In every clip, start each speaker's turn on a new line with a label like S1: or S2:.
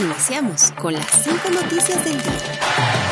S1: Iniciamos con las cinco noticias del día.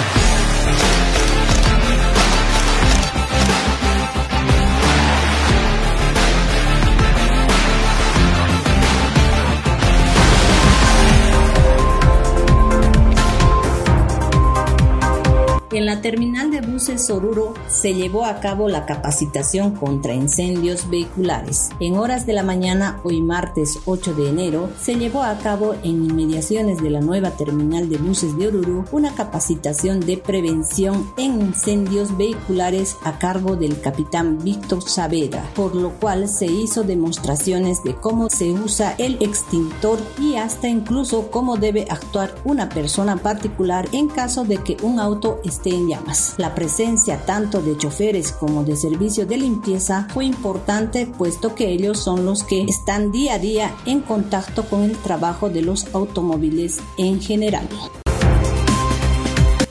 S2: En la terminal de buses Oruro se llevó a cabo la capacitación contra incendios vehiculares. En horas de la mañana, hoy martes 8 de enero, se llevó a cabo en inmediaciones de la nueva terminal de buses de Oruro una capacitación de prevención en incendios vehiculares a cargo del capitán Víctor Saavedra, por lo cual se hizo demostraciones de cómo se usa el extintor y hasta incluso cómo debe actuar una persona particular en caso de que un auto esté en llamas. La presencia tanto de choferes como de servicio de limpieza fue importante puesto que ellos son los que están día a día en contacto con el trabajo de los automóviles en general.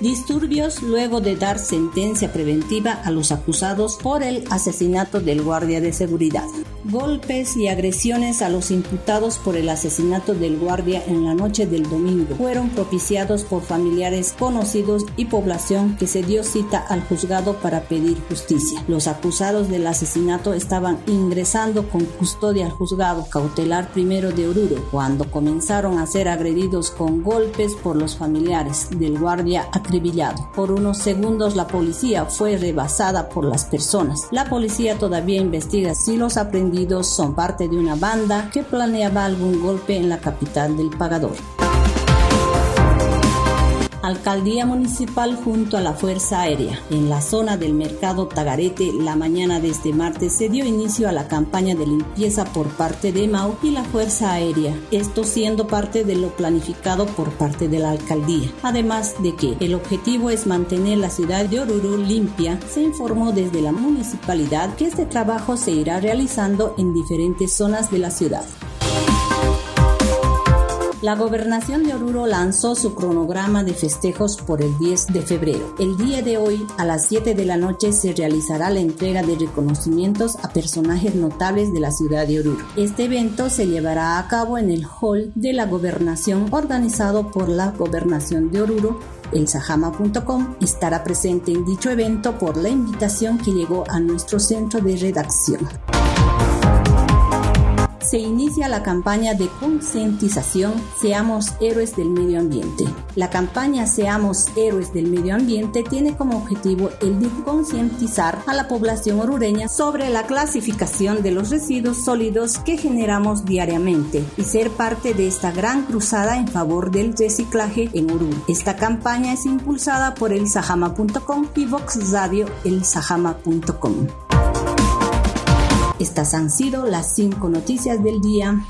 S2: Disturbios luego de dar sentencia preventiva a los acusados por el asesinato del guardia de seguridad. Golpes y agresiones a los imputados por el asesinato del guardia en la noche del domingo fueron propiciados por familiares conocidos y población que se dio cita al juzgado para pedir justicia. Los acusados del asesinato estaban ingresando con custodia al juzgado cautelar primero de Oruro cuando comenzaron a ser agredidos con golpes por los familiares del guardia. Por unos segundos la policía fue rebasada por las personas. La policía todavía investiga si los aprendidos son parte de una banda que planeaba algún golpe en la capital del pagador. Alcaldía Municipal junto a la Fuerza Aérea. En la zona del mercado Tagarete, la mañana de este martes se dio inicio a la campaña de limpieza por parte de MAU y la Fuerza Aérea, esto siendo parte de lo planificado por parte de la alcaldía. Además de que el objetivo es mantener la ciudad de Oruro limpia, se informó desde la municipalidad que este trabajo se irá realizando en diferentes zonas de la ciudad. La gobernación de Oruro lanzó su cronograma de festejos por el 10 de febrero. El día de hoy, a las 7 de la noche, se realizará la entrega de reconocimientos a personajes notables de la ciudad de Oruro. Este evento se llevará a cabo en el hall de la gobernación organizado por la gobernación de Oruro el sahama.com estará presente en dicho evento por la invitación que llegó a nuestro centro de redacción se inicia la campaña de concientización Seamos Héroes del Medio Ambiente. La campaña Seamos Héroes del Medio Ambiente tiene como objetivo el de concientizar a la población orureña sobre la clasificación de los residuos sólidos que generamos diariamente y ser parte de esta gran cruzada en favor del reciclaje en Oruro. Esta campaña es impulsada por el sahama.com y Vox Radio el sahama.com. Estas han sido las cinco noticias del día.